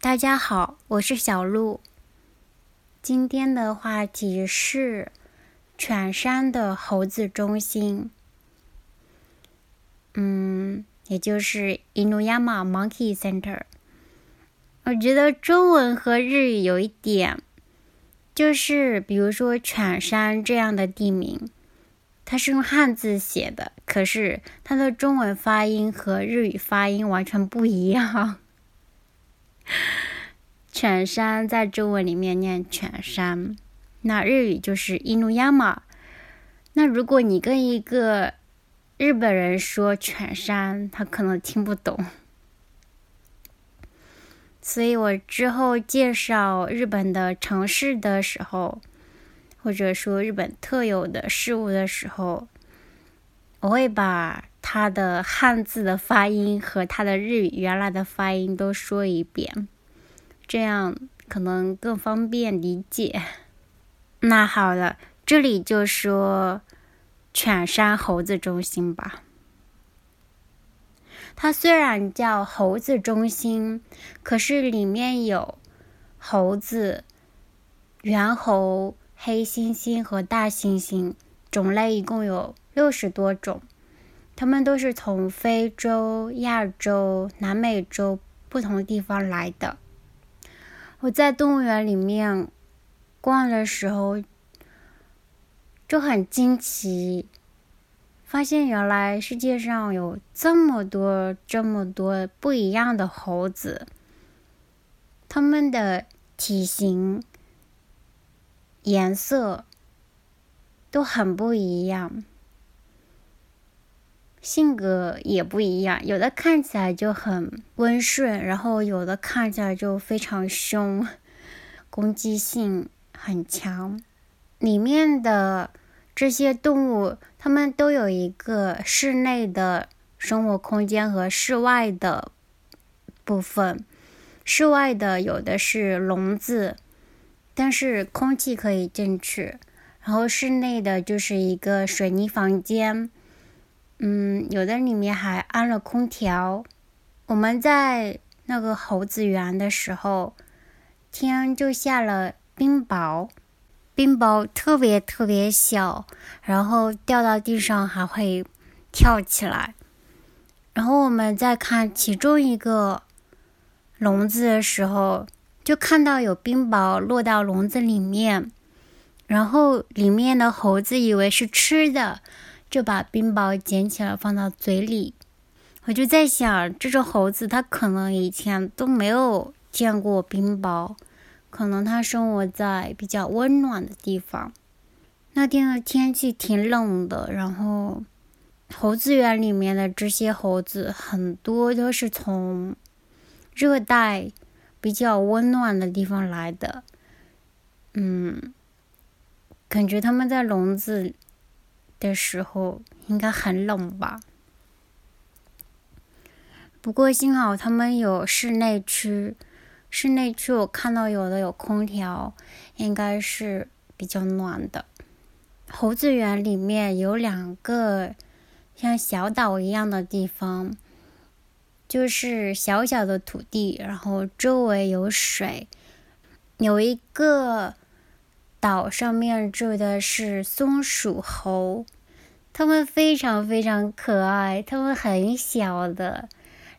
大家好，我是小鹿。今天的话题是犬山的猴子中心，嗯，也就是 Inuyama Monkey Center。我觉得中文和日语有一点，就是比如说犬山这样的地名，它是用汉字写的，可是它的中文发音和日语发音完全不一样。犬山在中文里面念犬山，那日语就是伊努亚马。那如果你跟一个日本人说犬山，他可能听不懂。所以我之后介绍日本的城市的时候，或者说日本特有的事物的时候，我会把它的汉字的发音和它的日语原来的发音都说一遍。这样可能更方便理解。那好了，这里就说犬山猴子中心吧。它虽然叫猴子中心，可是里面有猴子、猿猴、黑猩猩和大猩猩，种类一共有六十多种。它们都是从非洲、亚洲、南美洲不同地方来的。我在动物园里面逛的时候就很惊奇，发现原来世界上有这么多、这么多不一样的猴子，它们的体型、颜色都很不一样。性格也不一样，有的看起来就很温顺，然后有的看起来就非常凶，攻击性很强。里面的这些动物，它们都有一个室内的生活空间和室外的部分。室外的有的是笼子，但是空气可以进去，然后室内的就是一个水泥房间。嗯，有的里面还安了空调。我们在那个猴子园的时候，天就下了冰雹，冰雹特别特别小，然后掉到地上还会跳起来。然后我们在看其中一个笼子的时候，就看到有冰雹落到笼子里面，然后里面的猴子以为是吃的。就把冰雹捡起来放到嘴里，我就在想，这只猴子它可能以前都没有见过冰雹，可能它生活在比较温暖的地方。那天的天气挺冷的，然后猴子园里面的这些猴子很多都是从热带比较温暖的地方来的，嗯，感觉他们在笼子。的时候应该很冷吧？不过幸好他们有室内区，室内区我看到有的有空调，应该是比较暖的。猴子园里面有两个像小岛一样的地方，就是小小的土地，然后周围有水，有一个。岛上面住的是松鼠猴，它们非常非常可爱，它们很小的。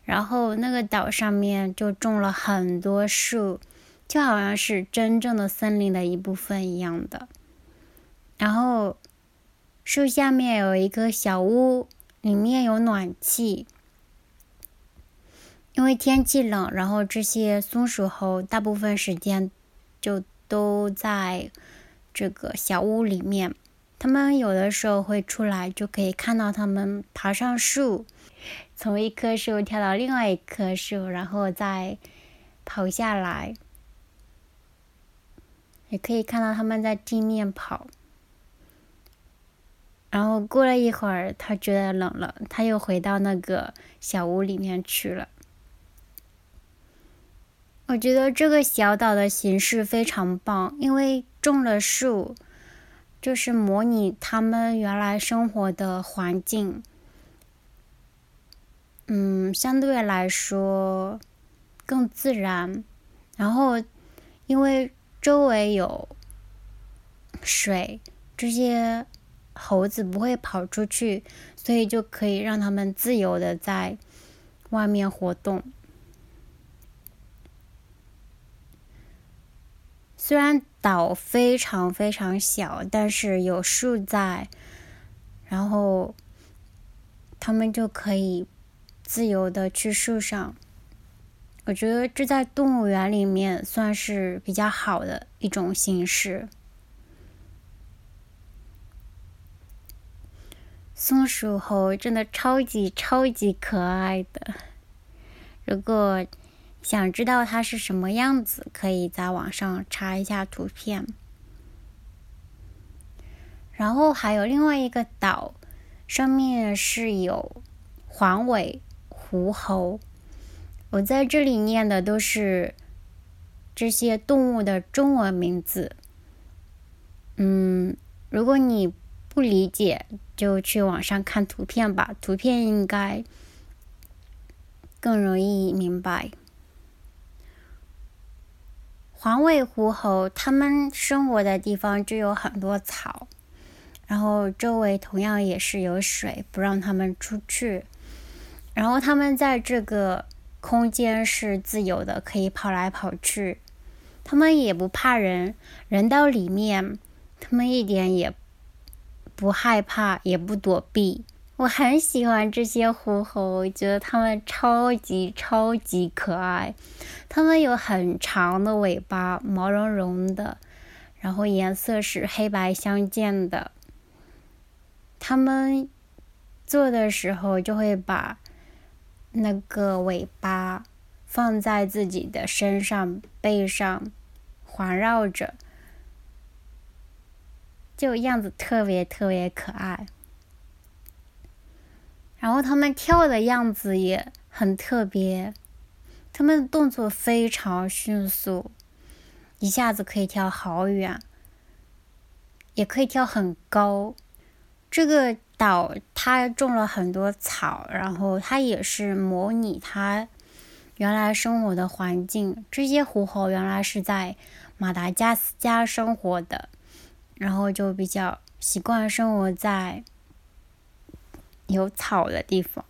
然后那个岛上面就种了很多树，就好像是真正的森林的一部分一样的。然后树下面有一个小屋，里面有暖气。因为天气冷，然后这些松鼠猴大部分时间就都在。这个小屋里面，他们有的时候会出来，就可以看到他们爬上树，从一棵树跳到另外一棵树，然后再跑下来。也可以看到他们在地面跑。然后过了一会儿，他觉得冷了，他又回到那个小屋里面去了。我觉得这个小岛的形式非常棒，因为种了树，就是模拟他们原来生活的环境。嗯，相对来说更自然，然后因为周围有水，这些猴子不会跑出去，所以就可以让他们自由的在外面活动。虽然岛非常非常小，但是有树在，然后他们就可以自由的去树上。我觉得这在动物园里面算是比较好的一种形式。松鼠猴真的超级超级可爱的，如果。想知道它是什么样子，可以在网上查一下图片。然后还有另外一个岛，上面是有黄尾狐猴。我在这里念的都是这些动物的中文名字。嗯，如果你不理解，就去网上看图片吧，图片应该更容易明白。黄尾狐猴，它们生活的地方就有很多草，然后周围同样也是有水，不让它们出去。然后它们在这个空间是自由的，可以跑来跑去。它们也不怕人，人到里面，它们一点也不害怕，也不躲避。我很喜欢这些狐猴，我觉得它们超级超级可爱。它们有很长的尾巴，毛茸茸的，然后颜色是黑白相间的。它们做的时候就会把那个尾巴放在自己的身上、背上，环绕着，就样子特别特别可爱。然后他们跳的样子也很特别，他们的动作非常迅速，一下子可以跳好远，也可以跳很高。这个岛它种了很多草，然后它也是模拟它原来生活的环境。这些狐猴原来是在马达加斯加生活的，然后就比较习惯生活在。有草的地方，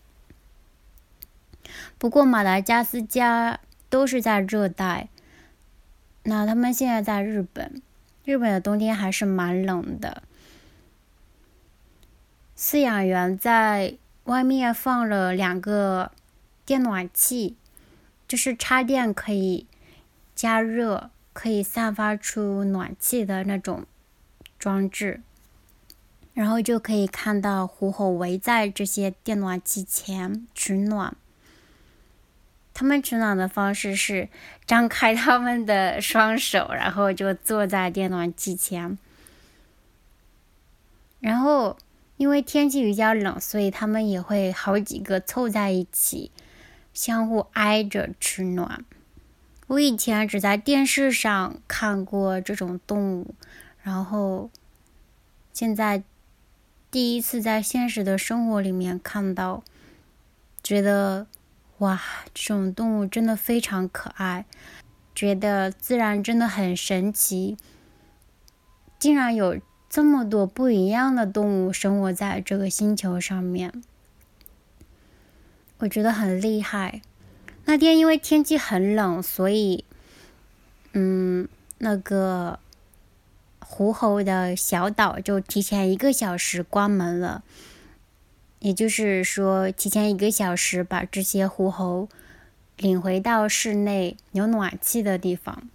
不过马达加斯加都是在热带。那他们现在在日本，日本的冬天还是蛮冷的。饲养员在外面放了两个电暖器，就是插电可以加热、可以散发出暖气的那种装置。然后就可以看到狐猴围在这些电暖气前取暖。他们取暖的方式是张开他们的双手，然后就坐在电暖气前。然后因为天气比较冷，所以他们也会好几个凑在一起，相互挨着取暖。我以前只在电视上看过这种动物，然后现在。第一次在现实的生活里面看到，觉得哇，这种动物真的非常可爱，觉得自然真的很神奇，竟然有这么多不一样的动物生活在这个星球上面，我觉得很厉害。那天因为天气很冷，所以，嗯，那个。狐猴的小岛就提前一个小时关门了，也就是说，提前一个小时把这些狐猴领回到室内有暖气的地方。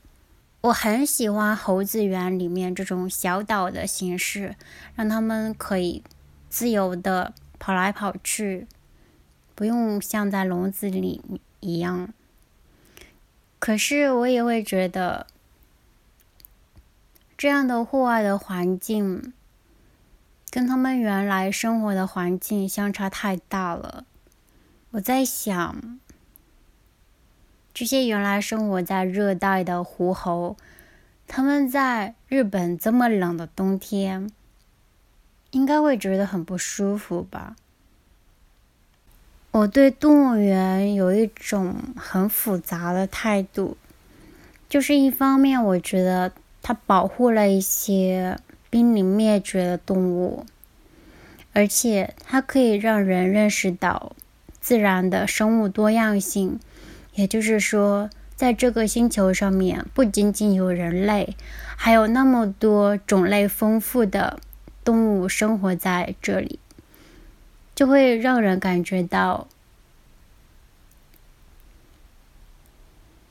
我很喜欢猴子园里面这种小岛的形式，让他们可以自由的跑来跑去，不用像在笼子里一样。可是我也会觉得。这样的户外的环境，跟他们原来生活的环境相差太大了。我在想，这些原来生活在热带的狐猴，他们在日本这么冷的冬天，应该会觉得很不舒服吧？我对动物园有一种很复杂的态度。就是一方面，我觉得它保护了一些濒临灭绝的动物，而且它可以让人认识到自然的生物多样性。也就是说，在这个星球上面，不仅仅有人类，还有那么多种类丰富的动物生活在这里，就会让人感觉到。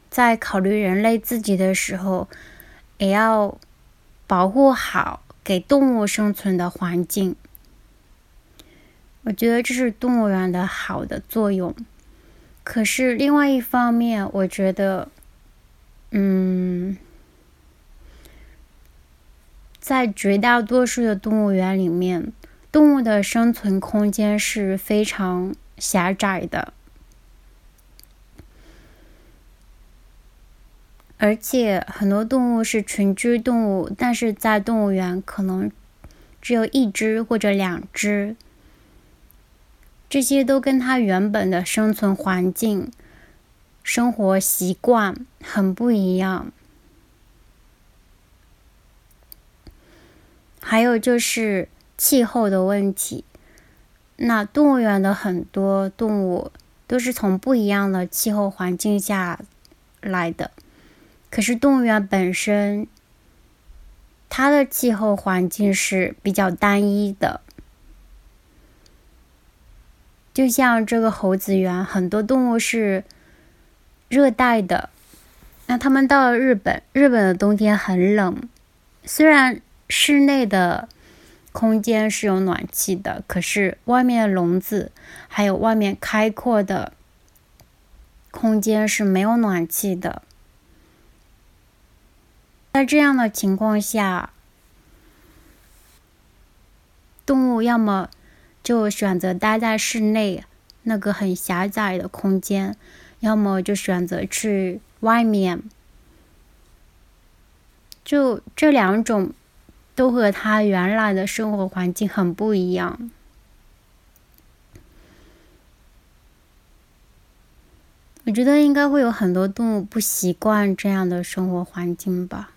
在考虑人类自己的时候，也要保护好给动物生存的环境。我觉得这是动物园的好的作用。可是另外一方面，我觉得，嗯，在绝大多数的动物园里面，动物的生存空间是非常狭窄的。而且很多动物是群居动物，但是在动物园可能只有一只或者两只，这些都跟它原本的生存环境、生活习惯很不一样。还有就是气候的问题，那动物园的很多动物都是从不一样的气候环境下来的。可是动物园本身，它的气候环境是比较单一的。就像这个猴子园，很多动物是热带的。那他们到了日本，日本的冬天很冷，虽然室内的空间是有暖气的，可是外面的笼子还有外面开阔的空间是没有暖气的。在这样的情况下，动物要么就选择待在室内那个很狭窄的空间，要么就选择去外面。就这两种，都和它原来的生活环境很不一样。我觉得应该会有很多动物不习惯这样的生活环境吧。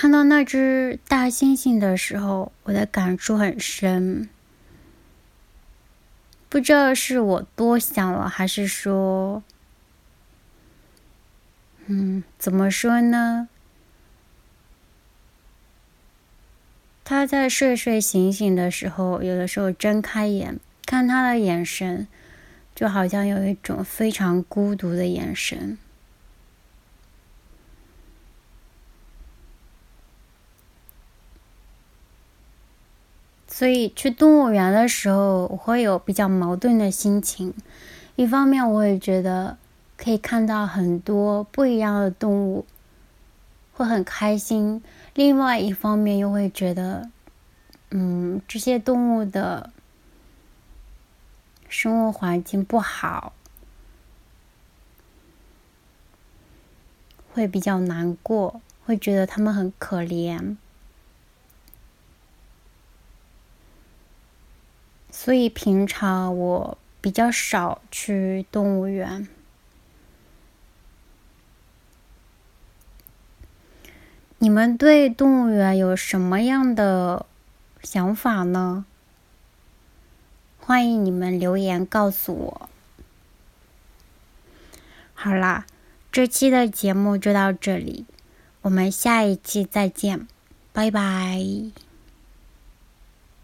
看到那只大猩猩的时候，我的感触很深。不知道是我多想了，还是说，嗯，怎么说呢？他在睡睡醒醒的时候，有的时候睁开眼，看他的眼神，就好像有一种非常孤独的眼神。所以去动物园的时候，我会有比较矛盾的心情。一方面，我也觉得可以看到很多不一样的动物，会很开心；另外一方面，又会觉得，嗯，这些动物的生活环境不好，会比较难过，会觉得它们很可怜。所以平常我比较少去动物园。你们对动物园有什么样的想法呢？欢迎你们留言告诉我。好啦，这期的节目就到这里，我们下一期再见，拜拜。